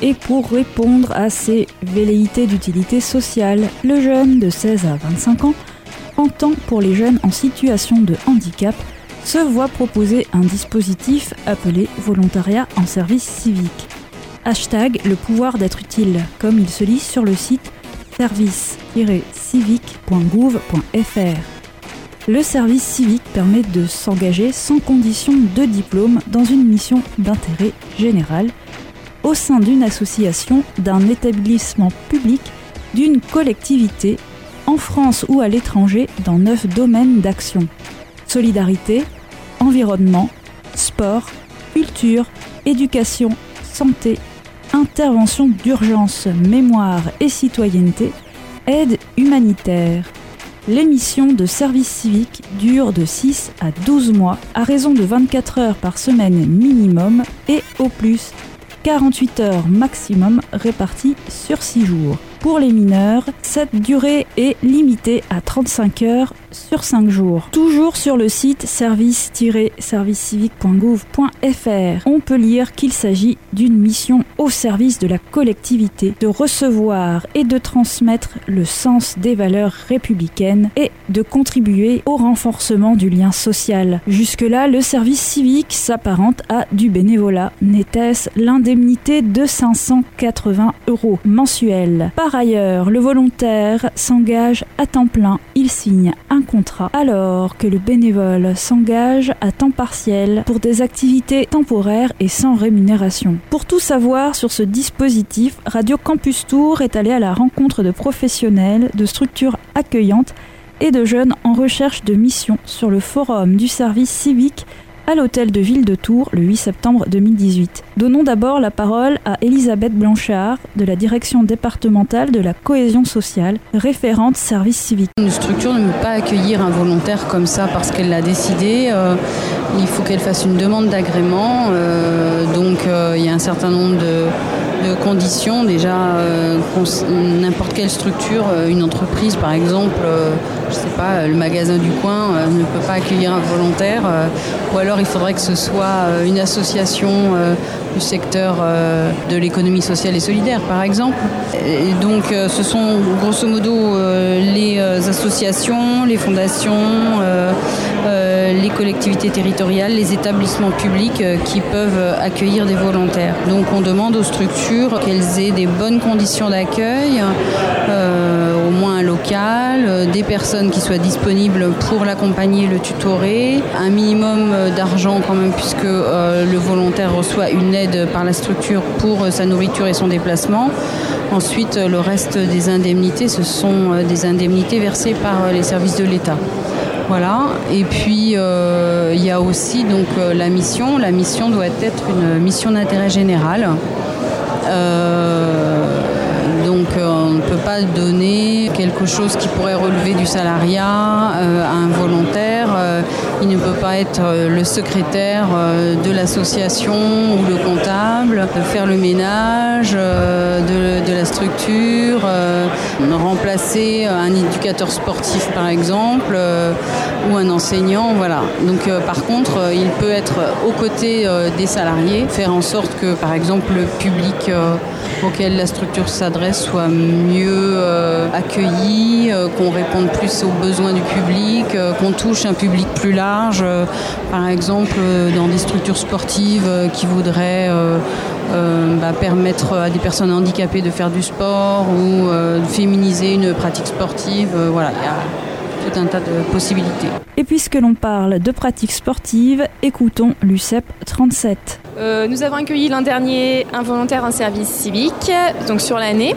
Et pour répondre à ces velléités d'utilité sociale, le jeune de 16 à 25 ans entend pour les jeunes en situation de handicap se voit proposer un dispositif appelé volontariat en service civique. Hashtag le pouvoir d'être utile, comme il se lit sur le site service-civique.gouv.fr. Le service civique permet de s'engager sans condition de diplôme dans une mission d'intérêt général au sein d'une association, d'un établissement public, d'une collectivité, en France ou à l'étranger, dans neuf domaines d'action. Solidarité, environnement, sport, culture, éducation, santé, intervention d'urgence, mémoire et citoyenneté, aide humanitaire. L'émission de service civique dure de 6 à 12 mois à raison de 24 heures par semaine minimum et au plus 48 heures maximum réparties sur 6 jours. Pour les mineurs, cette durée est limitée à 35 heures sur 5 jours. Toujours sur le site service-servicecivique.gouv.fr, on peut lire qu'il s'agit d'une mission au service de la collectivité, de recevoir et de transmettre le sens des valeurs républicaines et de contribuer au renforcement du lien social. Jusque-là, le service civique s'apparente à du bénévolat. N'était-ce l'indemnité de 580 euros mensuels par ailleurs, le volontaire s'engage à temps plein, il signe un contrat, alors que le bénévole s'engage à temps partiel pour des activités temporaires et sans rémunération. Pour tout savoir sur ce dispositif, Radio Campus Tour est allé à la rencontre de professionnels, de structures accueillantes et de jeunes en recherche de mission sur le forum du service civique à l'hôtel de ville de Tours le 8 septembre 2018. Donnons d'abord la parole à Elisabeth Blanchard de la direction départementale de la cohésion sociale, référente service civique. Une structure ne peut pas accueillir un volontaire comme ça parce qu'elle l'a décidé. Euh, il faut qu'elle fasse une demande d'agrément. Euh, donc euh, il y a un certain nombre de conditions. Déjà, euh, n'importe quelle structure, une entreprise par exemple, je sais pas, le magasin du coin ne peut pas accueillir un volontaire. ou alors il faudrait que ce soit une association du secteur de l'économie sociale et solidaire par exemple. Donc ce sont grosso modo les associations, les fondations les collectivités territoriales, les établissements publics euh, qui peuvent accueillir des volontaires. Donc on demande aux structures qu'elles aient des bonnes conditions d'accueil, euh, au moins un local, euh, des personnes qui soient disponibles pour l'accompagner, le tutorer, un minimum d'argent quand même puisque le volontaire reçoit une aide par la structure pour sa nourriture et son déplacement. Ensuite, le reste des indemnités, ce sont des indemnités versées par les services de l'État. Voilà. Et puis euh, il y a aussi donc euh, la mission. La mission doit être une mission d'intérêt général. Euh, donc on ne peut pas donner quelque chose qui pourrait relever du salariat à un volontaire. Il ne peut pas être le secrétaire de l'association ou le comptable, faire le ménage de, la structure, remplacer un éducateur sportif par exemple ou un enseignant. Voilà. Donc euh, par contre, euh, il peut être aux côtés euh, des salariés, faire en sorte que par exemple le public auquel la structure s'adresse soit mieux accueilli, qu'on réponde plus aux besoins du public, qu'on touche un public plus large, par exemple dans des structures sportives qui voudraient bah, permettre à des personnes handicapées de faire du sport ou féminiser une pratique sportive. voilà, un tas de possibilités. Et puisque l'on parle de pratiques sportives, écoutons l'UCEP 37. Euh, nous avons accueilli l'an dernier un volontaire en service civique, donc sur l'année.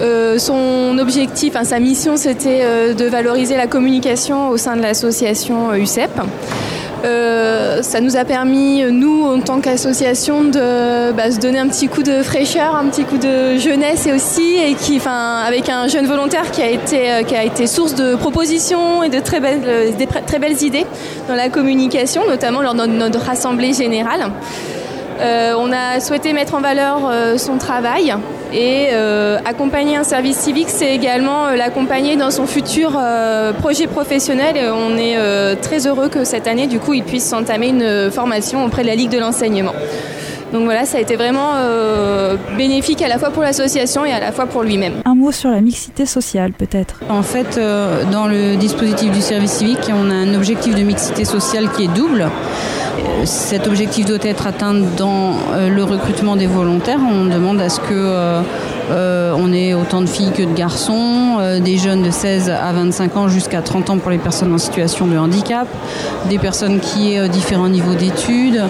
Euh, son objectif, sa mission, c'était euh, de valoriser la communication au sein de l'association UCEP. Euh, ça nous a permis, nous, en tant qu'association, de bah, se donner un petit coup de fraîcheur, un petit coup de jeunesse et aussi, et qui, enfin, avec un jeune volontaire qui a été, euh, qui a été source de propositions et de très belles, des très belles idées dans la communication, notamment lors de notre assemblée générale. Euh, on a souhaité mettre en valeur euh, son travail et euh, accompagner un service civique, c'est également l'accompagner dans son futur projet professionnel. Et on est très heureux que cette année, du coup, il puisse s'entamer une formation auprès de la Ligue de l'enseignement. Donc voilà, ça a été vraiment bénéfique à la fois pour l'association et à la fois pour lui-même. Un mot sur la mixité sociale peut-être. En fait, dans le dispositif du service civique, on a un objectif de mixité sociale qui est double cet objectif doit être atteint dans euh, le recrutement des volontaires. On demande à ce que euh, euh, on ait autant de filles que de garçons, des jeunes de 16 à 25 ans jusqu'à 30 ans pour les personnes en situation de handicap, des personnes qui aient différents niveaux d'études,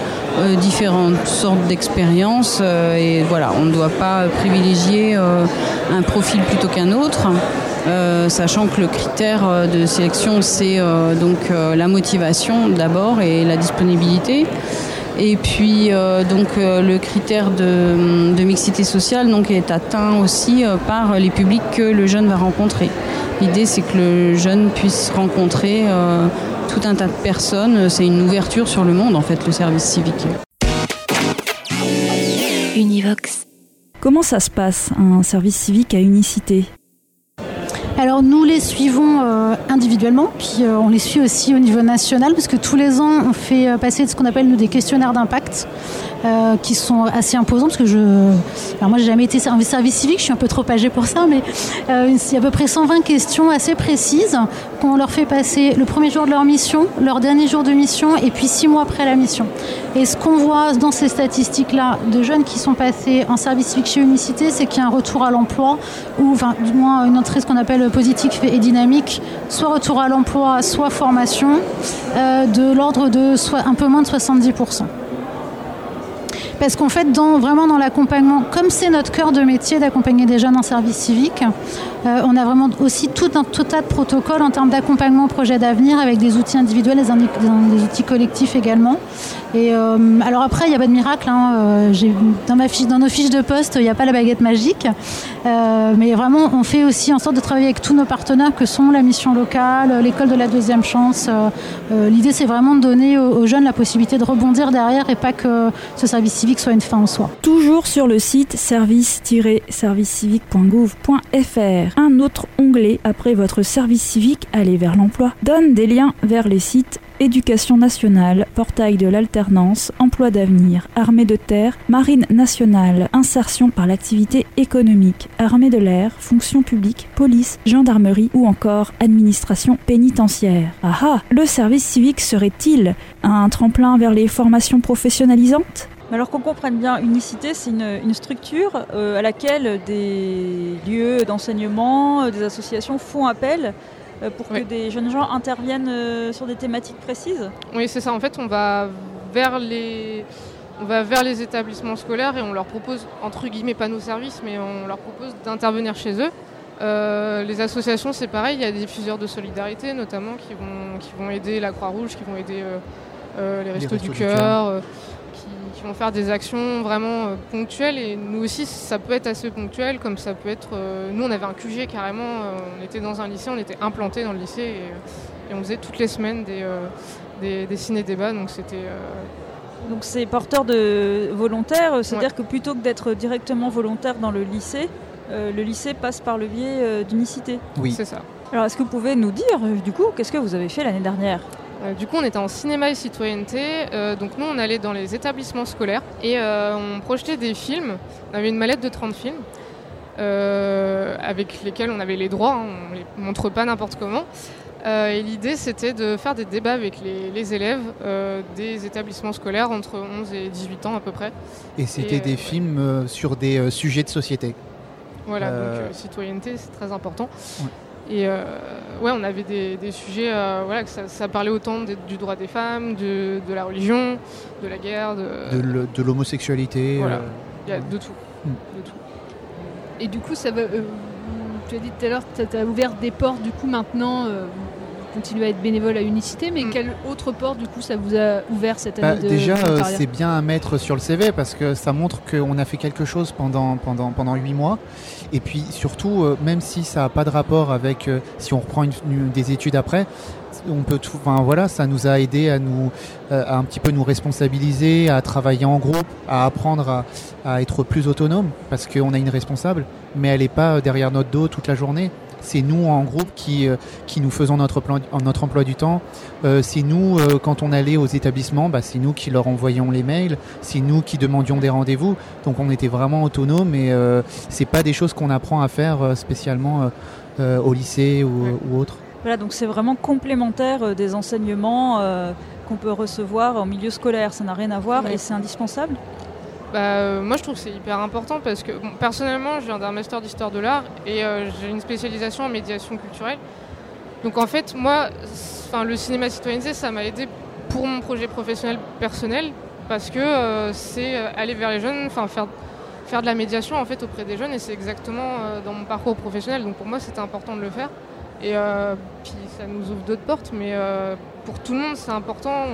différentes sortes d'expériences. et voilà, on ne doit pas privilégier un profil plutôt qu'un autre. Euh, sachant que le critère euh, de sélection, c'est euh, donc la motivation d'abord et la disponibilité. Et puis donc le critère de, mixité sociale donc, est atteint aussi par les publics que le jeune va rencontrer. L'idée c'est que le jeune puisse rencontrer tout un tas de personnes. C'est une ouverture sur le monde en fait le service civique. Univox. Comment ça se passe un service civique à unicité? Alors nous les suivons euh, individuellement, puis euh, on les suit aussi au niveau national, parce que tous les ans on fait euh, passer ce qu'on appelle nous des questionnaires d'impact. Euh, qui sont assez imposants parce que je. Alors moi, j'ai jamais été service, service civique, je suis un peu trop âgée pour ça, mais euh, il y a à peu près 120 questions assez précises qu'on leur fait passer le premier jour de leur mission, leur dernier jour de mission et puis six mois après la mission. Et ce qu'on voit dans ces statistiques-là de jeunes qui sont passés en service civique chez Unicité, c'est qu'il y a un retour à l'emploi ou, enfin, du moins une entrée ce qu'on appelle positive et dynamique, soit retour à l'emploi, soit formation, euh, de l'ordre de soit un peu moins de 70%. Parce qu'en fait, dans, vraiment dans l'accompagnement, comme c'est notre cœur de métier d'accompagner des jeunes en service civique, euh, on a vraiment aussi tout un, tout tas de protocoles en termes d'accompagnement au projet d'avenir avec des outils individuels des, outils collectifs également. Et euh, alors après, il n'y a pas de miracle. Hein, euh, dans nos fiches de poste, il n'y a pas la baguette magique. mais vraiment, on fait aussi en sorte de travailler avec tous nos partenaires que sont la mission locale, l'école de la deuxième chance. L'idée, c'est vraiment de donner aux, jeunes la possibilité de rebondir derrière et pas que ce service civique soit une fin en soi. Toujours sur le site service-servicecivique.gouv.fr un autre onglet après votre service civique Aller vers l'emploi donne des liens vers les sites Éducation nationale, portail de l'alternance, emploi d'avenir, armée de terre, marine nationale, insertion par l'activité économique, armée de l'air, fonction publique, police, gendarmerie ou encore administration pénitentiaire. Ah ah, le service civique serait-il un tremplin vers les formations professionnalisantes? Alors qu'on comprenne bien, Unicité, c'est une, structure euh, à laquelle des lieux d'enseignement, euh, des associations font appel euh, pour que des jeunes gens interviennent sur des thématiques précises. Oui, c'est ça. En fait, on va vers les on va vers les établissements scolaires et on leur propose, entre guillemets, pas nos services, mais on leur propose d'intervenir chez eux. les associations, c'est pareil, il y a des diffuseurs de solidarité notamment qui vont, qui vont aider la Croix-Rouge, qui vont aider les Restos du Cœur qui vont faire des actions vraiment euh, ponctuelles. Et nous aussi, ça peut être assez ponctuel, comme ça peut être. Euh, nous, on avait un QG carrément. Euh, on était dans un lycée, on était implanté dans le lycée et, on faisait toutes les semaines des, des, ciné-débats. Donc c'était. Donc c'est porteur de volontaires, c'est-à-dire que plutôt que d'être directement volontaire dans le lycée, le lycée passe par le biais d'unicité. Oui, c'est ça. Alors est-ce que vous pouvez nous dire, du coup, qu'est-ce que vous avez fait l'année dernière? Euh, du coup, on était en cinéma et citoyenneté. Euh, donc, nous, on allait dans les établissements scolaires et euh, on projetait des films. On avait une mallette de 30 films avec lesquels on avait les droits. Hein. on ne les montre pas n'importe comment. et l'idée, c'était de faire des débats avec les, élèves des établissements scolaires entre 11 et 18 ans à peu près. Et c'était des films sur des sujets de société. Voilà, donc citoyenneté, c'est très important. Et euh, ouais, on avait des, sujets, euh, voilà, que ça, parlait autant du droit des femmes, de, la religion, de la guerre, de, de l'homosexualité. Voilà, euh, il y a de tout, hmm. de tout. Et du coup, ça va, tu as dit tout à l'heure, tu as ouvert des portes, du coup maintenant, continuez à être bénévole à Unicité, mais quelle autre porte du coup ça vous a ouvert cette Bah, année de déjà, euh, c'est bien à mettre sur le CV parce que ça montre qu'on a fait quelque chose pendant pendant pendant huit mois. Et puis surtout, euh, même si ça n'a pas de rapport avec euh, si on reprend une- une- des études après, on peut tout. Enfin voilà, ça nous a aidé à nous euh, à un petit peu nous responsabiliser, à travailler en groupe, à apprendre à, à être plus autonome parce qu'on a une responsable, mais elle n'est pas derrière notre dos toute la journée. C'est nous en groupe qui, euh, qui nous faisons notre, plan, notre emploi du temps. Euh, c'est nous, euh, quand on allait aux établissements, bah, c'est nous qui leur envoyions les mails. C'est nous qui demandions des rendez-vous. Donc on était vraiment autonome et euh, c'est pas des choses qu'on apprend à faire spécialement euh, euh, au lycée ou, ou autre. Voilà, donc c'est vraiment complémentaire euh, des enseignements euh, qu'on peut recevoir en milieu scolaire. Ça n'a rien à voir Oui. et c'est indispensable. Bah, euh, moi, je trouve que c'est hyper important parce que personnellement, je viens d'un master d'histoire de l'art et euh, j'ai une spécialisation en médiation culturelle. Donc en fait, moi, le cinéma citoyenneté, ça m'a aidé pour mon projet professionnel personnel parce que euh, c'est aller vers les jeunes, enfin faire faire de la médiation en fait auprès des jeunes et c'est exactement dans mon parcours professionnel. Donc pour moi, c'était important de le faire. Et puis ça nous ouvre d'autres portes, mais pour tout le monde, c'est important.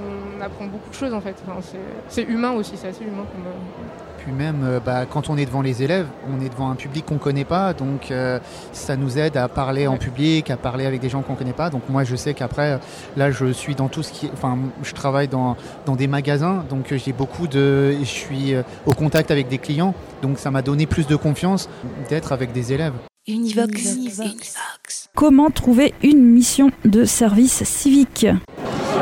On apprend beaucoup de choses en fait. Enfin, c'est- humain aussi, c'est assez humain comme. euh, Puis même, euh, bah, quand on est devant les élèves, on est devant un public qu'on connaît pas, donc euh, ça nous aide à parler en public, à parler avec des gens qu'on connaît pas. Donc moi, je sais qu'après, là, je suis dans tout ce qui, est- enfin, je travaille dans dans des magasins, donc j'ai beaucoup de, je suis au contact avec des clients, donc ça m'a donné plus de confiance d'être avec des élèves. Univox. Comment trouver une mission de service civique?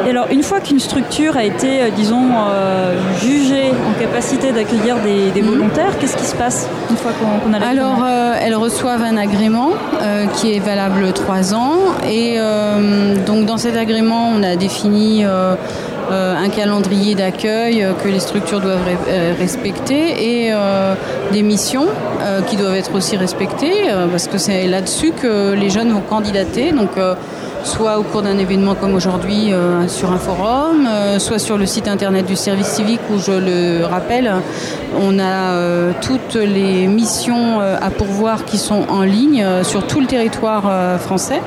Et alors, une fois qu'une structure a été, euh, disons, euh, jugée en capacité d'accueillir des, des volontaires, qu'est-ce qui se passe une fois qu'on qu'on a la Alors, euh, elles reçoivent un agrément qui est valable trois ans. Et donc, dans cet agrément, on a défini un calendrier d'accueil que les structures doivent re- respecter et des missions qui doivent être aussi respectées parce que c'est là-dessus que les jeunes vont candidater. Donc, soit au cours d'un événement comme aujourd'hui euh, sur un forum, euh, soit sur le site internet du service civique où je le rappelle, on a euh, toutes les missions à pourvoir qui sont en ligne sur tout le territoire français.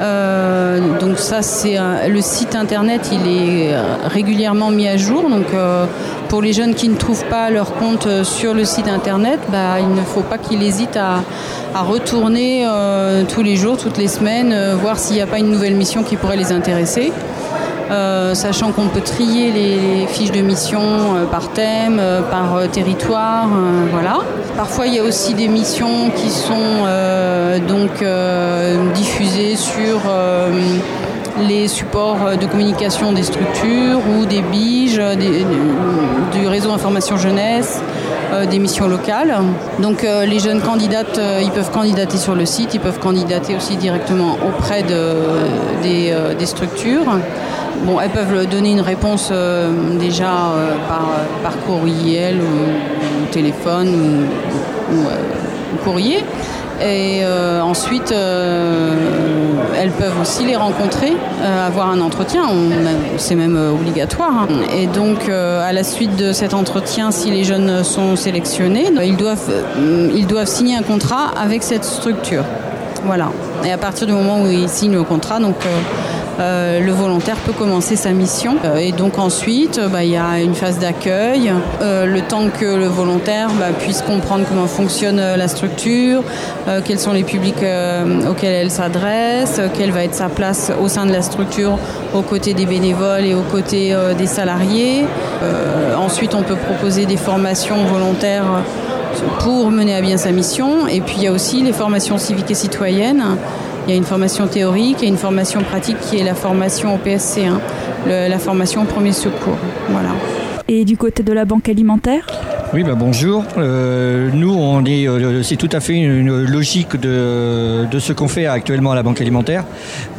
Euh, donc ça c'est le site internet il est euh, régulièrement mis à jour. Donc euh, pour les jeunes qui ne trouvent pas leur compte sur le site internet bah, il ne faut pas qu'ils hésitent à, retourner tous les jours toutes les semaines voir s'il n'y a pas une nouvelle mission qui pourrait les intéresser euh, sachant qu'on peut trier les fiches de mission euh, par thème, euh, par territoire, voilà. Parfois, il y a aussi des missions qui sont donc diffusées sur les supports de communication des structures ou des biges, du réseau information jeunesse, des missions locales. Donc euh, les jeunes candidates, euh, ils peuvent candidater sur le site, ils peuvent candidater aussi directement auprès de, des, euh, structures. Bon, elles peuvent donner une réponse euh, déjà euh, par, par courriel ou, téléphone euh, ou courrier. Et euh, ensuite, euh, elles peuvent aussi les rencontrer, euh, avoir un entretien. C'est même obligatoire. hein. Et donc, à la suite de cet entretien, si les jeunes sont sélectionnés, ils doivent, ils doivent signer un contrat avec cette structure. Voilà. Et à partir du moment où ils signent le contrat, donc euh, le volontaire peut commencer sa mission. Euh, et donc ensuite, euh, bah, il y a une phase d'accueil, le temps que le volontaire bah, puisse comprendre comment fonctionne la structure, quels sont les publics auxquels elle s'adresse, quelle va être sa place au sein de la structure aux côtés des bénévoles et aux côtés des salariés. Ensuite, on peut proposer des formations volontaires pour mener à bien sa mission. Et puis il y a aussi les formations civiques et citoyennes. Il y a une formation théorique et une formation pratique qui est la formation au PSC1, le- la formation au premier secours. Voilà. Et du côté de la banque alimentaire? Oui, bah bonjour. Euh, nous, on est, euh, c'est tout à fait une, une logique de, de ce qu'on fait actuellement à la Banque alimentaire.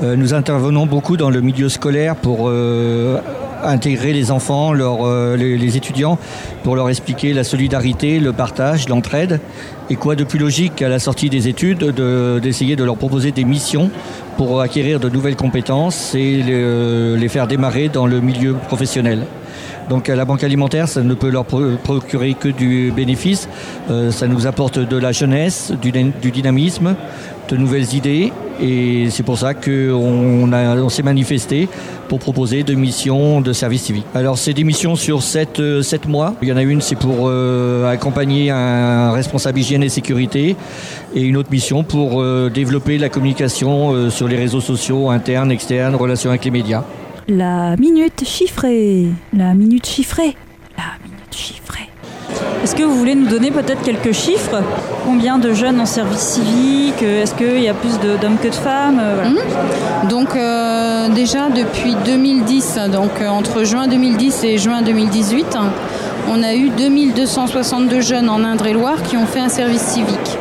Euh, nous intervenons beaucoup dans le milieu scolaire pour euh, intégrer les enfants, euh, les, étudiants, pour leur expliquer la solidarité, le partage, l'entraide. Et quoi de plus logique qu'à la sortie des études de- d'essayer de leur proposer des missions pour acquérir de nouvelles compétences et les- les faire démarrer dans le milieu professionnel. Donc à la banque alimentaire, ça ne peut leur pro- procurer que du bénéfice. Euh, ça nous apporte de la jeunesse, du dynamisme, de nouvelles idées Et c'est pour ça qu'on on s'est manifesté pour proposer deux missions de service civique. Alors c'est des missions sur 7, mois. Il y en a une, c'est pour accompagner un responsable hygiène et sécurité et une autre mission pour développer la communication sur les réseaux sociaux internes, externes, relations avec les médias. La minute chiffrée. La minute chiffrée. La minute chiffrée. Est-ce que vous voulez nous donner peut-être quelques chiffres? Combien de jeunes en service civique? Est-ce qu'il y a plus d'hommes que de femmes? Euh, mhm. Donc euh, déjà depuis 2010, donc euh, entre juin 2010 et juin 2018, on a eu 2262 jeunes en Indre-et-Loire qui ont fait un service civique.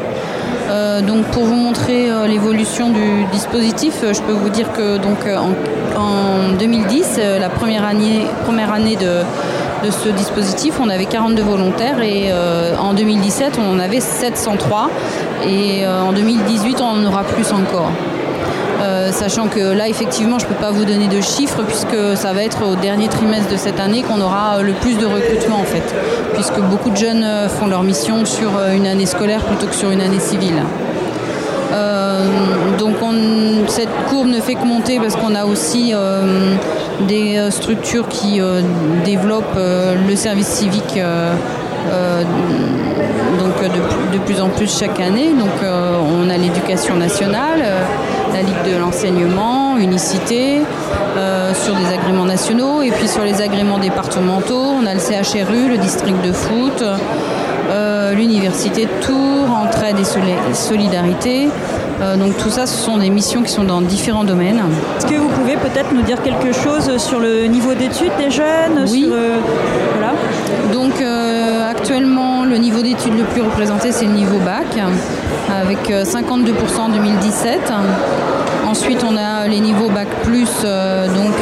donc pour vous montrer l'évolution du dispositif, je peux vous dire que donc en, 2010, la première année, première année de, de ce dispositif, on avait 42 volontaires et euh, en 2017, on en avait 703 et euh, en 2018, on en aura plus encore. Euh, sachant que là, effectivement, je ne peux pas vous donner de chiffres puisque ça va être au dernier trimestre de cette année qu'on aura le plus de recrutement en fait, puisque beaucoup de jeunes font leur mission sur une année scolaire plutôt que sur une année civile. Donc cette courbe ne fait que monter parce qu'on a aussi des euh, structures qui euh, développent euh, le service civique donc de, plus en plus chaque année. Donc on a l'éducation nationale, la Ligue de l'enseignement, Unicité, sur des agréments nationaux et puis sur les agréments départementaux, on a le CHRU, le district de foot, l'université de Tours, entraide et solidarité, euh, donc tout ça, ce sont des missions qui sont dans différents domaines. Est-ce que vous pouvez peut-être nous dire quelque chose sur le niveau d'études des jeunes Oui. Euh, voilà. Donc euh, actuellement, le niveau d'études le plus représenté, c'est le niveau bac, avec 52% en 2017. Ensuite, on a les niveaux bac plus, donc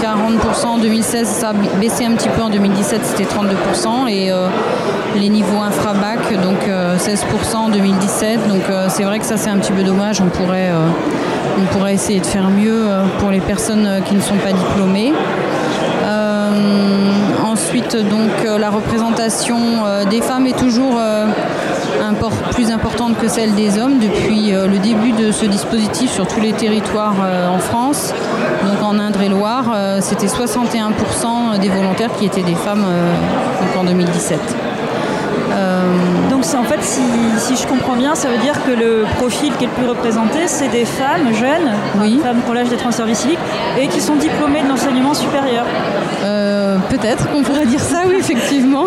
40% en 2016, ça a baissé un petit peu en 2017, c'était 32%. Et les niveaux infra-bac, donc 16% en 2017. Donc c'est vrai que ça, c'est un petit peu dommage. On pourrait, euh, essayer de faire mieux euh, pour les personnes euh, qui ne sont pas diplômées. ensuite, donc, la représentation des femmes est toujours plus importante que celle des hommes depuis le début de ce dispositif sur tous les territoires en France. Donc en Indre-et-Loire, c'était 61% des volontaires qui étaient des femmes en 2017 en fait, si, je comprends bien, ça veut dire que le profil qui est le plus représenté, c'est des femmes jeunes, oui. femmes ont l'âge d'être en service civique et qui sont diplômées de l'enseignement supérieur. Euh, peut-être qu'on pourrait dire ça, oui, effectivement.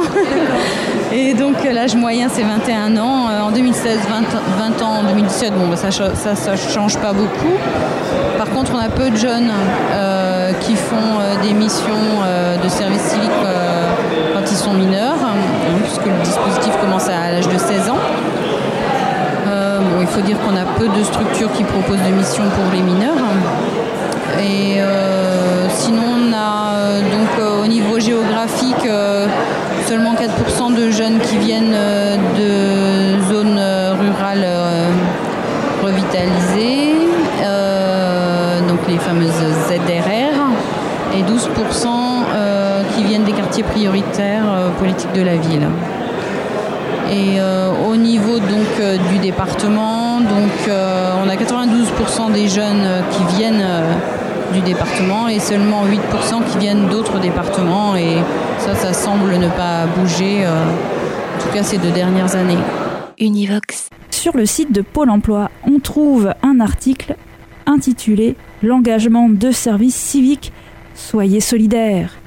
Et donc l'âge moyen, c'est 21 ans. Euh, en 2016, 20, ans. En 2017, bon, bah, ça ne change pas beaucoup. Par contre, on a peu de jeunes euh, qui font des missions de service civique quand ils sont mineurs, puisque le dispositif commence à l'âge de 16 ans. Euh, il faut dire qu'on a peu de structures qui proposent des missions pour les mineurs. Et euh, sinon, on a euh, donc au niveau géographique seulement 4% de jeunes qui viennent de zones rurales revitalisées, donc les fameuses ZRR, et 12% qui viennent des quartiers prioritaires politiques de la ville. Et euh, au niveau donc euh, du département, donc euh, on a 92% des jeunes qui viennent du département et seulement 8% qui viennent d'autres départements et ça ça semble ne pas bouger en tout cas ces deux dernières années. Univox. Sur le site de Pôle Emploi, on trouve un article intitulé L'engagement de service civique, soyez solidaires.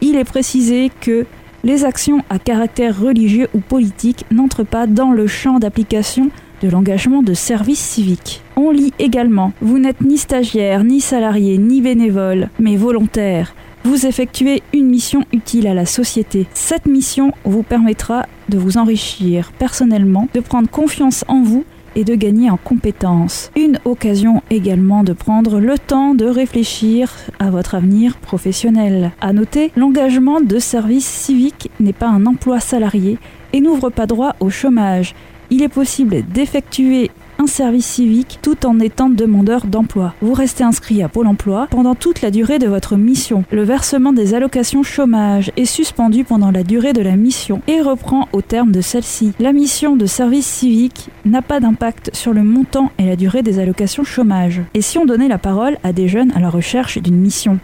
Il est précisé que les actions à caractère religieux ou politique n'entrent pas dans le champ d'application de l'engagement de service civique. On lit également Vous n'êtes ni stagiaire, ni salarié, ni bénévole, mais volontaire. Vous effectuez une mission utile à la société. Cette mission vous permettra de vous enrichir personnellement, de prendre confiance en vous et de gagner en compétences. Une occasion également de prendre le temps de réfléchir à votre avenir professionnel. À noter, l'engagement de service civique n'est pas un emploi salarié et n'ouvre pas droit au chômage. Il est possible d'effectuer un service civique tout en étant demandeur d'emploi. Vous restez inscrit à Pôle emploi pendant toute la durée de votre mission. Le versement des allocations chômage est suspendu pendant la durée de la mission et reprend au terme de celle-ci. La mission de service civique n'a pas d'impact sur le montant et la durée des allocations chômage. Et si on donnait la parole à des jeunes à la recherche d'une mission?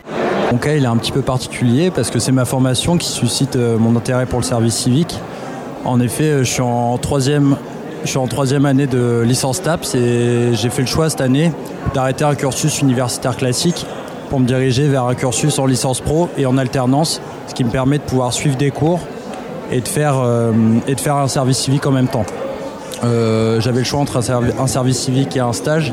Mon cas, il est un petit peu particulier parce que c'est ma formation qui suscite euh, mon intérêt pour le service civique. En effet, euh, je suis en troisième, je suis en troisième année de licence TAPS et j'ai fait le choix cette année d'arrêter un cursus universitaire classique pour me diriger vers un cursus en licence pro et en alternance, ce qui me permet de pouvoir suivre des cours et de faire, euh, et de faire un service civique en même temps. Euh, J'avais le choix entre un, un service civique et un stage.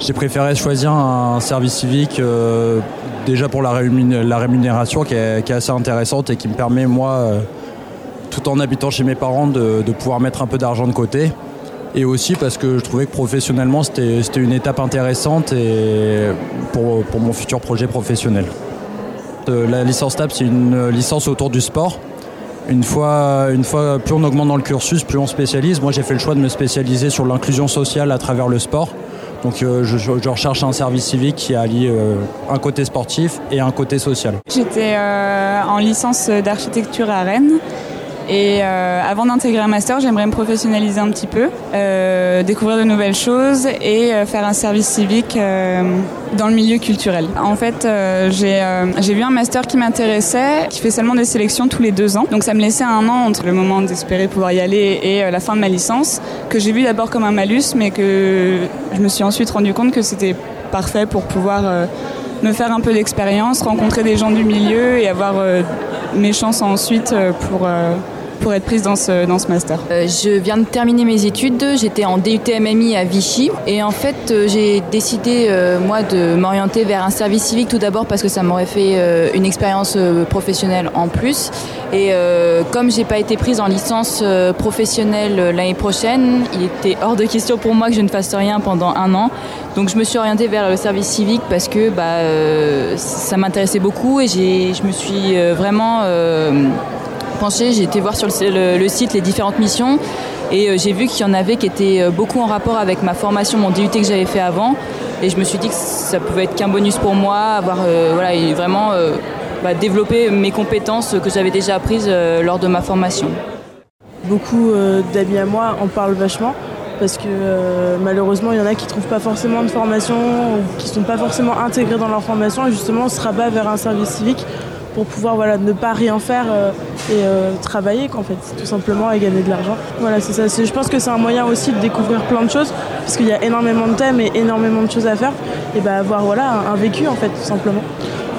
J'ai préféré choisir un service civique euh, déjà pour la, rémun- la rémunération qui est, assez intéressante et qui me permet moi, tout en habitant chez mes parents, de, pouvoir mettre un peu d'argent de côté. Et aussi parce que je trouvais que professionnellement c'était une étape intéressante et pour, pour mon futur projet professionnel. Euh, La licence TAP c'est une licence autour du sport. Une fois, une fois, plus on augmente dans le cursus, plus on spécialise. Moi, j'ai fait le choix de me spécialiser sur l'inclusion sociale à travers le sport. Donc, euh, je, recherche un service civique qui allie euh, un côté sportif et un côté social. J'étais en licence d'architecture à Rennes. Et euh, avant d'intégrer un master, j'aimerais me professionnaliser un petit peu, euh, découvrir de nouvelles choses et euh, faire un service civique dans le milieu culturel. En fait, j'ai vu un master qui m'intéressait, qui fait seulement des sélections tous les deux ans. Donc ça me laissait un an entre le moment d'espérer pouvoir y aller et la fin de ma licence, que j'ai vu d'abord comme un malus, mais que je me suis ensuite rendu compte que c'était parfait pour pouvoir me faire un peu d'expérience, rencontrer des gens du milieu et avoir mes chances ensuite pour, pour être prise dans ce, dans ce master. Euh, Je viens de terminer mes études, j'étais en DUT MMI à Vichy et en fait euh, j'ai décidé euh, moi de m'orienter vers un service civique tout d'abord parce que ça m'aurait fait une expérience professionnelle en plus et comme j'ai pas été prise en licence professionnelle l'année prochaine, il était hors de question pour moi que je ne fasse rien pendant un an. Donc je me suis orientée vers le service civique parce que bah, ça m'intéressait beaucoup et je me suis vraiment J'ai été voir sur le, site les différentes missions et euh, j'ai vu qu'il y en avait qui étaient euh, beaucoup en rapport avec ma formation, mon DUT que j'avais fait avant. Et je me suis dit que ça pouvait être qu'un bonus pour moi, avoir euh, voilà, vraiment bah, développer mes compétences que j'avais déjà apprises lors de ma formation. Beaucoup d'amis à moi en parlent vachement parce que malheureusement il y en a qui trouvent pas forcément de formation ou qui sont pas forcément intégrés dans leur formation et justement on se rabat vers un service civique pour pouvoir voilà, ne pas rien faire euh, et euh, travailler qu'en fait, tout simplement et gagner de l'argent. Voilà, c'est ça. Je pense que c'est un moyen aussi de découvrir plein de choses parce qu'il y a énormément de thèmes et énormément de choses à faire et bah, avoir voilà, un, vécu en fait, tout simplement.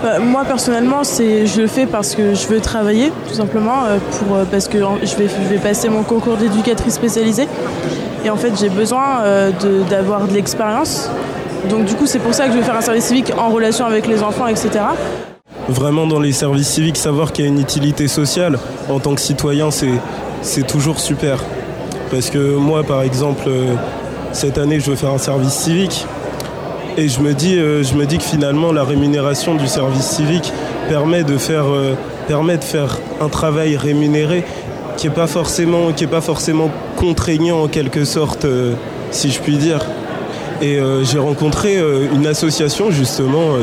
Euh, moi personnellement, je le fais parce que je veux travailler, tout simplement, pour, parce que je vais, je vais passer mon concours d'éducatrice spécialisée. Et en fait, j'ai besoin d'avoir de, l'expérience. Donc du coup, c'est pour ça que je vais faire un service civique en relation avec les enfants, etc. Vraiment dans les services civiques, savoir qu'il y a une utilité sociale en tant que citoyen, c'est, toujours super. Parce que moi, par exemple, euh, cette année, je veux faire un service civique. Et je me dis, euh, je me dis que finalement, la rémunération du service civique permet de faire, euh, permet de faire un travail rémunéré qui n'est pas, forcément- qui est pas forcément contraignant en quelque sorte, si je puis dire. Et j'ai rencontré une association justement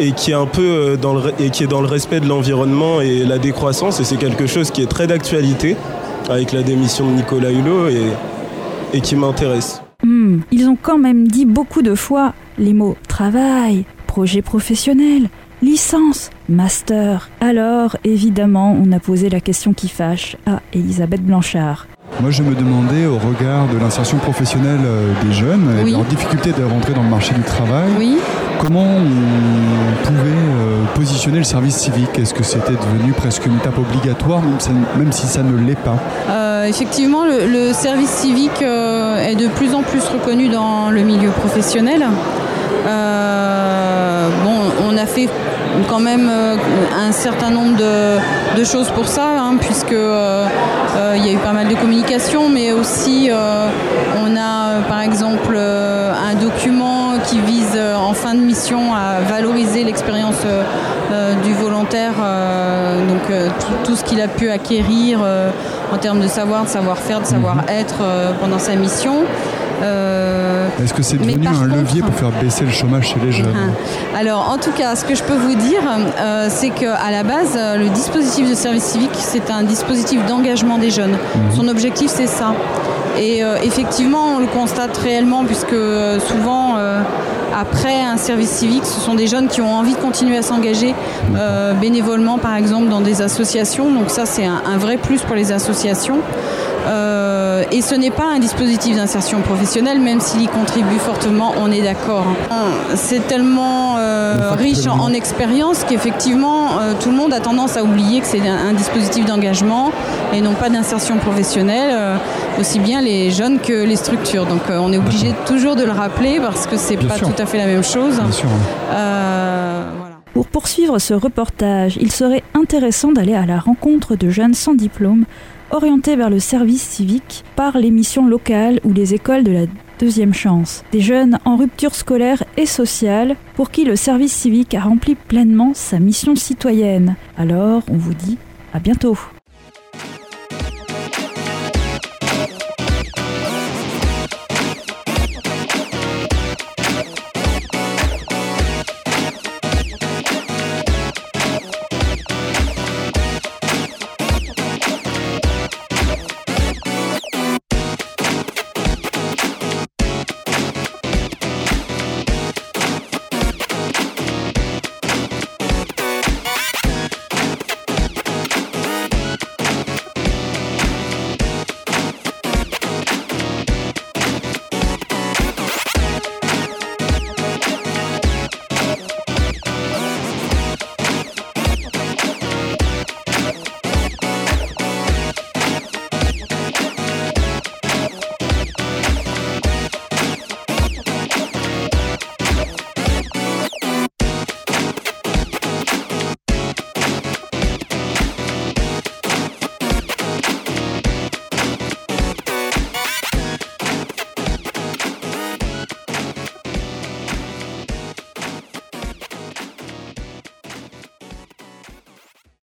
et qui est un peu euh, dans le, et qui est dans le respect de l'environnement et la décroissance et c'est quelque chose qui est très d'actualité avec la démission de Nicolas Hulot et, et qui m'intéresse. Hmm, ils ont quand même dit beaucoup de fois les mots travail, projet professionnel, licence, master. Alors, évidemment, on a posé la question qui fâche à Elisabeth Blanchard. Moi, je me demandais, au regard de l'insertion professionnelle euh, des jeunes et de leur difficulté de rentrer dans le marché du travail, comment on pouvait euh, positionner le service civique? Est-ce que c'était devenu presque une étape obligatoire, même, si- ça ne l'est pas? Euh, effectivement, le, service civique euh, est de plus en plus reconnu dans le milieu professionnel. Bon, on a fait quand même un certain nombre de, choses pour ça, hein, puisque il y a eu pas mal de communication, mais aussi on a par exemple en fin de mission à valoriser l'expérience euh, euh, du volontaire, euh, donc tout, tout ce qu'il a pu acquérir en termes de savoir, de savoir-faire, de savoir-être euh, pendant sa mission. Est-ce que c'est devenu un levier pour faire baisser le chômage chez les jeunes Alors, en tout cas, ce que je peux vous dire, c'est qu'à la base, le dispositif de service civique, c'est un dispositif d'engagement des jeunes. Mhm. Son objectif, c'est ça. Et effectivement, on le constate réellement, puisque souvent, après un service civique, ce sont des jeunes qui ont envie de continuer à s'engager euh, bénévolement, par exemple, dans des associations. Donc ça, c'est un, vrai plus pour les associations. Euh, et ce n'est pas un dispositif d'insertion professionnelle, même s'il y contribue fortement, on est d'accord. C'est tellement euh, riche en, expérience qu'effectivement, tout le monde a tendance à oublier que c'est un, dispositif d'engagement et non pas d'insertion professionnelle, aussi bien les jeunes que les structures. Donc on est obligé toujours de le rappeler parce que c'est pas tout à fait la même chose. Pour poursuivre ce reportage, il serait intéressant d'aller à la rencontre de jeunes sans diplôme orientés vers le service civique par les missions locales ou les écoles de la deuxième chance. Des jeunes en rupture scolaire et sociale pour qui le service civique a rempli pleinement sa mission citoyenne. Alors, on vous dit à bientôt.